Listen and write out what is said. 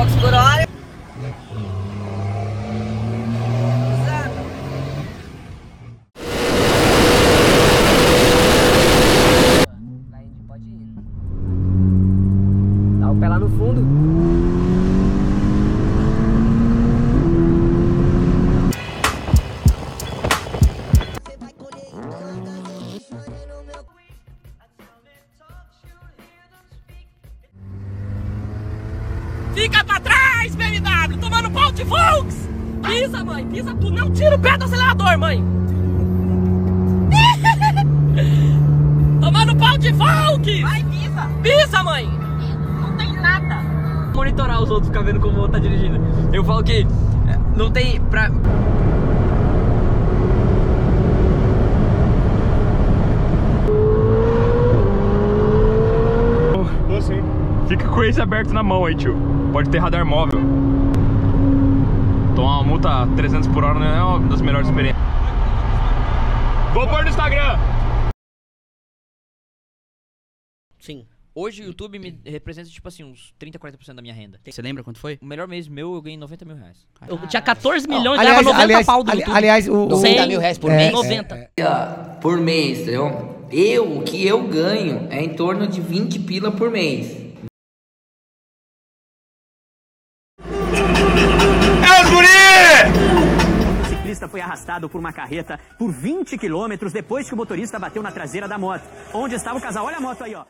km por hora. Pode ir. Né? Dá o pé lá no fundo. Fica pra trás, BMW! Tomando pau de Volks! Pisa, mãe! Pisa tu! Não tira o pé do acelerador, mãe! Tomando pau de Volks! Vai, pisa! Pisa, mãe! Não tem nada! monitorar os outros, ficar vendo como o outro tá dirigindo. Eu falo que é, não tem pra. Você. Fica com esse aberto na mão aí, tio. Pode ter radar móvel. Tomar uma multa 300 por hora não é uma das melhores experiências. Vou pôr no Instagram. Sim. Hoje o YouTube me representa tipo assim, uns 30, 40% da minha renda. Você lembra quanto foi? O melhor mês meu eu ganhei 90 mil reais. Eu tinha 14 milhões e aliás, ganhava 90 aliás, pau do ali- YouTube. aliás, o, o- 90 mil reais por é, mês? 90. por mês, entendeu? Eu, o que eu ganho é em torno de 20 pila por mês. Ciclista foi arrastado por uma carreta por 20 quilômetros depois que o motorista bateu na traseira da moto. Onde estava o casal? Olha a moto aí, ó.